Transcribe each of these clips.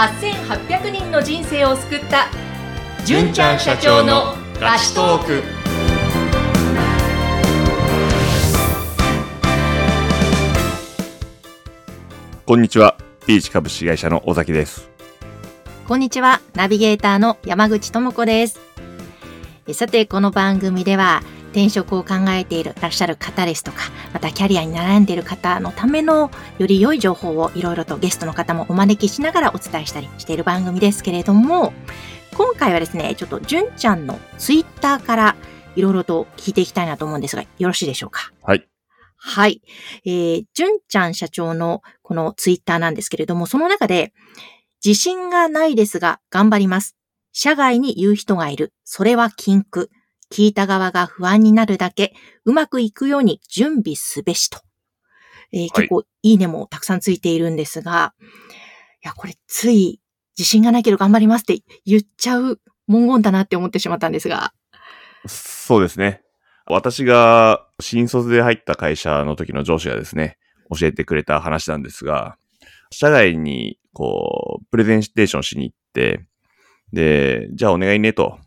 8800人の人生を救った純ちゃん社長のラストークこんにちは。ピーチ株式会社の尾崎です。こんにちは。ナビゲーターの山口智子です。えさて、この番組では、転職を考えているらっしゃる方ですとか、またキャリアに悩んでいる方のためのより良い情報をいろいろとゲストの方もお招きしながらお伝えしたりしている番組ですけれども、今回はですね、ちょっと純ちゃんのツイッターからいろいろと聞いていきたいなと思うんですが、よろしいでしょうか？はい。はい。えー、純ちゃん社長のこのツイッターなんですけれども、その中で、自信がないですが頑張ります。社外に言う人がいる。それは禁句。聞いた側が不安になるだけ。うまくいくように準備すべしと。えー結構いいねもたくさんついているんですが、いや、これつい自信がないけど頑張りますって言っちゃう文言だなって思ってしまったんですが。そうですね。私が新卒で入った会社の時の上司がですね、教えてくれた話なんですが、社外にこう、プレゼンテーションしに行って、で、じゃあお願いねと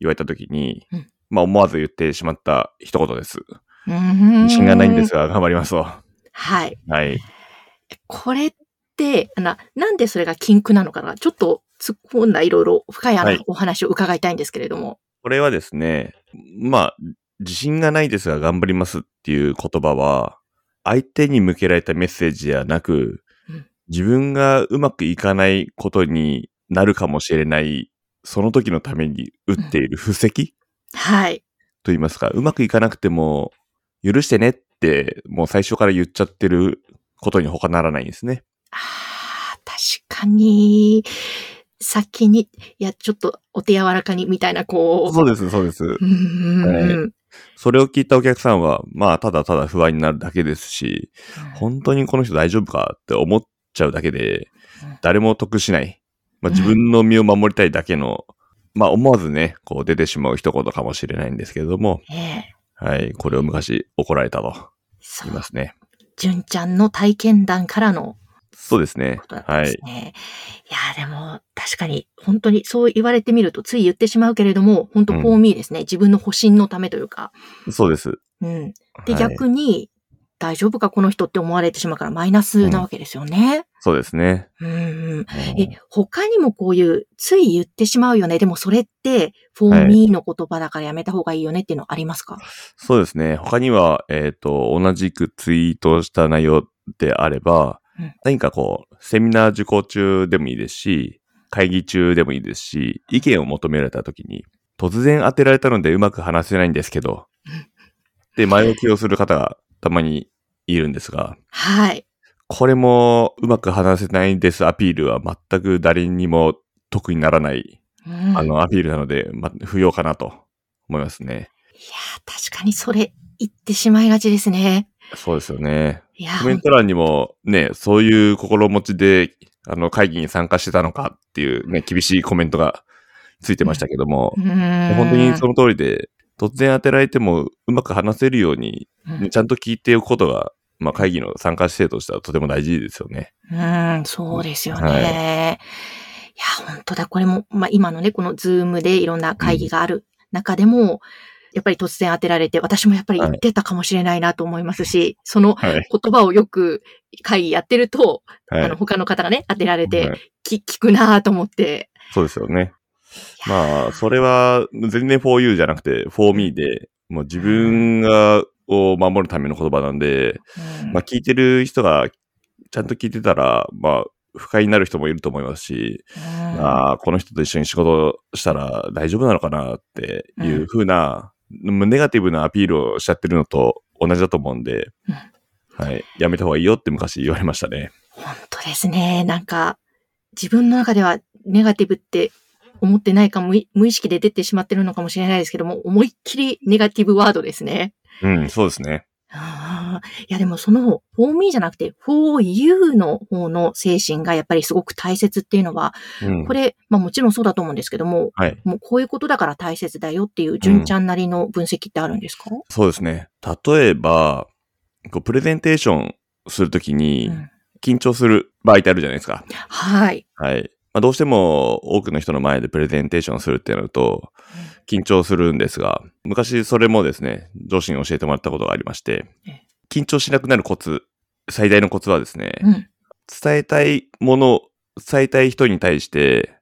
言われた時に、うんまあ思わず言ってしまった一言です。自信がないんですが頑張りますと。はい。はい。これって、な、なんでそれが禁句なのかな？ちょっと突っ込んだいろいろ深いあのはいお話を伺いたいんですけれども。これはですね、まあ、自信がないですが頑張りますっていう言葉は、相手に向けられたメッセージではなくうん、自分がうまくいかないことになるかもしれない、その時のために打っている布石？はい。と言いますか、うまくいかなくても、許してねって、もう最初から言っちゃってることに他ならないんですね。ああ、確かに、先に、いや、ちょっとお手柔らかにみたいな、こう。そうです、そうです。それを聞いたお客さんは、まあ、ただただ不安になるだけですし、本当にこの人大丈夫かって思っちゃうだけでうん、誰も得しない。まあ、うん自分の身を守りたいだけの、まあ、思わずね、こう出てしまう一言かもしれないんですけれども、ええはい、これを昔怒られたと言いま。すね。純ちゃんの体験談からのそうですねことだ。ったんはい。い、や、でも、確かに、本当にそう言われてみると、つい言ってしまうけれども、本当、うんフォーミーですね。自分の保身のためというか。そうです。うん。で、はい逆に、大丈夫かこの人って思われてしまうからマイナスなわけですよね。そうですね。うん、え、他にもこういう、つい言ってしまうよね。でもそれって、フォーミーの言葉だからやめた方がいいよねっていうのありますか、そうですね。他には、えっ、と、同じくツイートした内容であれば、うん何かこう、セミナー受講中でもいいですし、会議中でもいいですし、意見を求められた時に、突然当てられたのでうまく話せないんですけど、で、前置きをする方がたまにいるんですが、はい。これもうまく話せないんですアピールは全く誰にも得にならない、うんあの、アピールなので、ま、不要かなと思いますね。いやー、確かにそれ言ってしまいがちですね。そうですよね。コメント欄にもね、そういう心持ちで、あの、会議に参加してたのかっていうね、厳しいコメントがついてましたけども、うーん本当にその通りで、突然当てられてもうまく話せるように、うんねちゃんと聞いておくことが、まあ会議の参加姿勢としてはとても大事ですよね。うん、そうですよね。はいい、や、本当だ。これも、まあ今のね、このズームでいろんな会議がある中でも、やっぱり突然当てられて、私もやっぱり言ってたかもしれないなと思いますし、そのはい。言葉をよく会議やってると、はい。あの、他の方がね、当てられて、はいき聞くなと思って。そうですよね。まあ、それは全然 for you じゃなくて for me で、もう自分が、を守るための言葉なんで、うんまあ聞いてる人がちゃんと聞いてたら、まあ不快になる人もいると思いますし、うんああ、この人と一緒に仕事したら大丈夫なのかなっていう風な、ネガティブなアピールをしちゃってるのと同じだと思うんで、はい。やめた方がいいよって昔言われましたね。本当ですね。なんか、自分の中ではネガティブって思ってないか無意識で出てしまってるのかもしれないですけども、思いっきりネガティブワードですね。うん、そうですね。あーいやでもその for me じゃなくて for you の方の精神がやっぱりすごく大切っていうのは、うん。これ、まあもちろんそうだと思うんですけども、はい。もうこういうことだから大切だよっていう純ちゃんなりの分析ってあるんですか、そうですね。例えば、こうプレゼンテーションするときに、うん緊張する場合ってあるじゃないですか。はい。はい。まあ、どうしても多くの人の前でプレゼンテーションするってなると、緊張するんですが、昔それもですね、上司に教えてもらったことがありましてえ、緊張しなくなるコツ、最大のコツはですね、うん。伝えたいもの、伝えたい人に対して、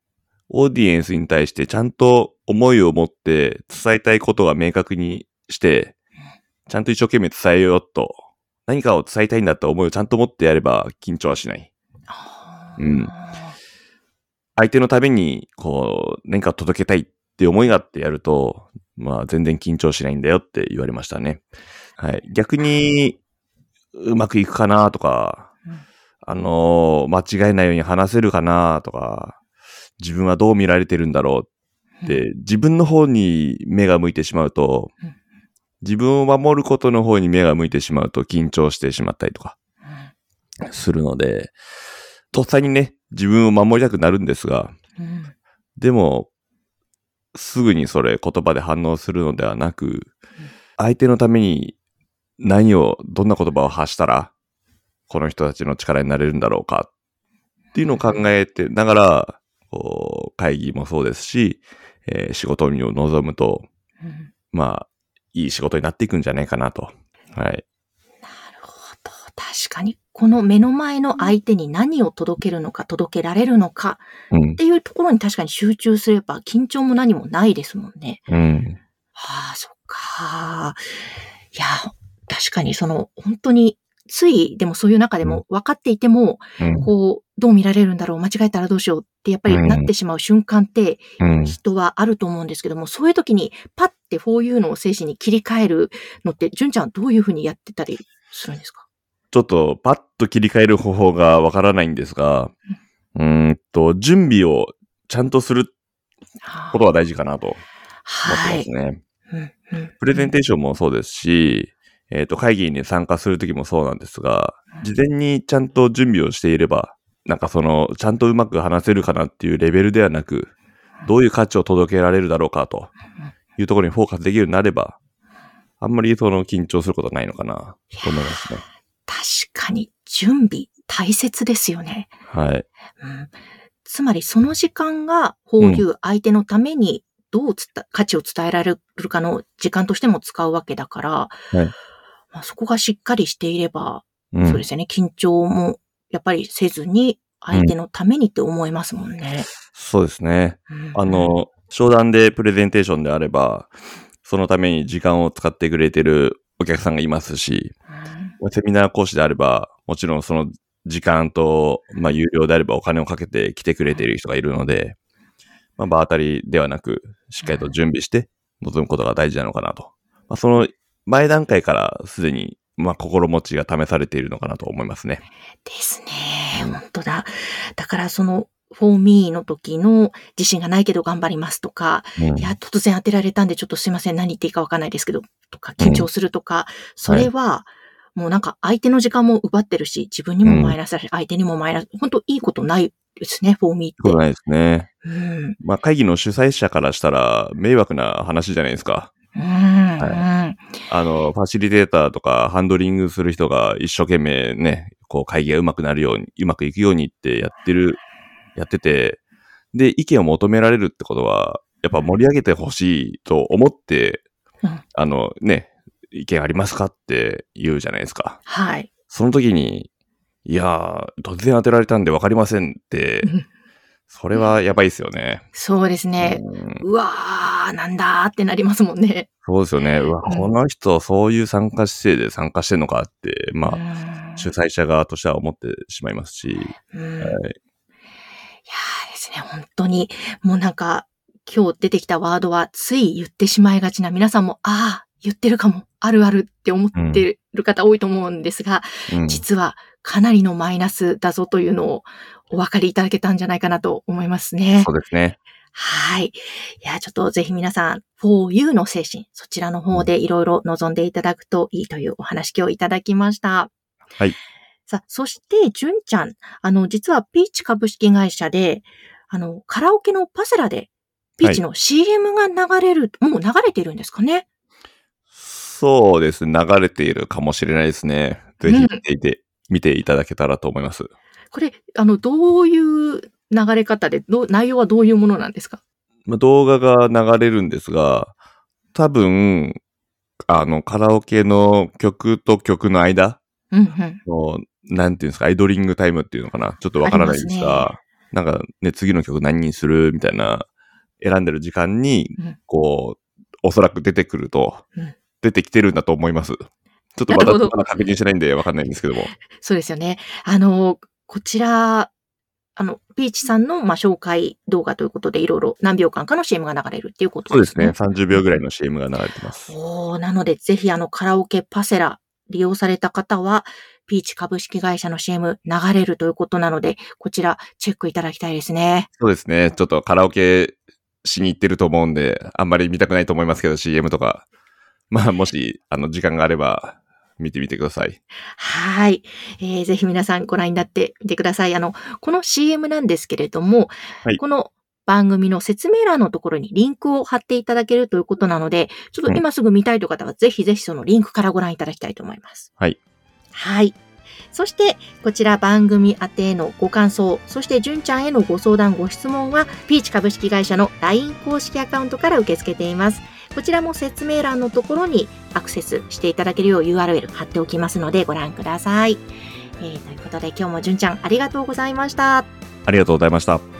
オーディエンスに対してちゃんと思いを持って伝えたいことが明確にして、ちゃんと一生懸命伝えようと、何かを伝えたいんだって思いをちゃんと持ってやれば緊張はしない。うん相手のために、こう、何か届けたいって思いがあってやると、まあ全然緊張しないんだよって言われましたね。はい。逆に、うまくいくかなとか、うん。あのー間違えないように話せるかなとか、自分はどう見られてるんだろうって、自分の方に目が向いてしまうとうん、自分を守ることの方に目が向いてしまうと緊張してしまったりとかするので、とっさにね、自分を守りたくなるんですが、うん。でも、すぐにそれ言葉で反応するのではなく、相手のために何を、どんな言葉を発したら、この人たちの力になれるんだろうかっていうのを考えてながら、こう会議もそうですし、えー仕事に臨むと、うんまあ、いい仕事になっていくんじゃないかなと。はい。なるほど。確かに、この目の前の相手に何を届けるのか、届けられるのかうんっ。ていうところに確かに集中すれば緊張も何もないですもんね。うん。はあ、そっか。いや、確かにその、本当に、つい、でもそういう中でも分かっていても、うん。こう、どう見られるんだろう、間違えたらどうしようってやっぱりなってしまう瞬間ってうん。人はあると思うんですけども、そういう時にパッてこういうのを精神に切り替えるのって、純ちゃんはどういうふうにやってたりするんですか？ちょっとパッと切り替える方法がわからないんですが、うーんと、準備をちゃんとすることは大事かなと思ってはい。ますね。うんうんプレゼンテーションもそうですし、えっ、と、会議に参加するときもそうなんですが、事前にちゃんと準備をしていれば、なんかその、ちゃんとうまく話せるかなっていうレベルではなく、どういう価値を届けられるだろうかというところにフォーカスできるようになれば、あんまりその緊張することはないのかなと思いますね。確かに、準備、大切ですよね。はい。うんつまり、その時間が、こういう相手のために、どうつた価値を伝えられるかの時間としても使うわけだから、いまあ、そこがしっかりしていれば、うんそうですよね、緊張もやっぱりせずに、相手のためにって思いますもんね。そうですね。うんあ、の、商談でプレゼンテーションであれば、そのために時間を使ってくれてるお客さんがいますし、セミナー講師であれば、もちろんその時間と、まあ、有料であればお金をかけて来てくれている人がいるので、まあ、場当たりではなく、しっかりと準備して臨むことが大事なのかなと。まあ、その前段階からすでに、まあ、心持ちが試されているのかなと思いますね。ですね。うん本当だ。だからその、for me の時の自信がないけど頑張りますとか、うんいや、突然当てられたんでちょっとすいません、何言っていいかわかんないですけど、とか、緊張するとか、それは、もうなんか相手の時間も奪ってるし、自分にもマイナスだし、相手にもマイナス、本当いいことないですね、for me って。そうないですね。うん。まあ、会議の主催者からしたら迷惑な話じゃないですか。うん。あの、ファシリテーターとかハンドリングする人が一生懸命ね、こう会議が上手くなるように、うまくいくようにってやってる、やってて、で、意見を求められるってことは、やっぱ盛り上げてほしいと思って、うんあのね、意見ありますかって言うじゃないですか。はい。その時に、いやー、突然当てられたんで分かりませんってうん、それはやばいですよね。そうですね。うんうわー、なんだーってなりますもんね。そうですよね。うわ、うんこの人、そういう参加姿勢で参加してんのかって、まあ、あ主催者側としては思ってしまいますし、うんはいいやーですね、本当に、もうなんか、今日出てきたワードは、つい言ってしまいがちな皆さんも、ああ、言ってるかも、あるあるって思ってる方多いと思うんですが、うん実はかなりのマイナスだぞというのをお分かりいただけたんじゃないかなと思いますねそ。うですね。はい。いや、ちょっとぜひ皆さん、for you の精神、そちらの方でいろいろ望んでいただくといいというお話今日いただきました。はい。さあ、そして、純ちゃん、あの、実はピーチ株式会社で、あの、カラオケのパセラで、ピーチの CM が流れる、もう流れてるんですかねそうですね。流れているかもしれないですね。ぜひ見ていて見ていただけたらと思います。これ、あの、どういう流れ方で、どう内容はどういうものなんですか？まあ、動画が流れるんですが、多分、あの、カラオケの曲と曲の間うんうん。の、なんていうんですか、アイドリングタイムっていうのかな？ちょっとわからないんですありが、なんかね、次の曲何にするみたいな、選んでる時間にうん、こう、おそらく出てくると、うん出てきてるんだと思います。ちょっとなるほど私まだ確認してないんでわかんないんですけども。そうですよね。あの、こちら、あの、ピーチさんの、まあ、紹介動画ということで、いろいろ何秒間かの CM が流れるっていうことそうですね。ですね。30秒ぐらいの CM が流れてます。おーなので、ぜひあの、カラオケパセラ利用された方は、ピーチ株式会社の CM 流れるということなので、こちらチェックいただきたいですね。そうですね。ちょっとカラオケしに行ってると思うんで、あんまり見たくないと思いますけど、CM とか。まあ、もし、あの、時間があれば、見てみてください。はい。えーぜひ皆さんご覧になってみてください。あの、この CM なんですけれども、はいこの番組の説明欄のところにリンクを貼っていただけるということなので、ちょっと今すぐ見たいという方はぜひぜひそのリンクからご覧いただきたいと思います。はい。はい。そして、こちら番組宛てへのご感想、そして純ちゃんへのご相談、ご質問は、ピーチ株式会社の LINE 公式アカウントから受け付けています。こちらも説明欄のところにアクセスしていただけるよう URL 貼っておきますのでご覧ください。えーということで今日もじゅんちゃんありがとうございました。ありがとうございました。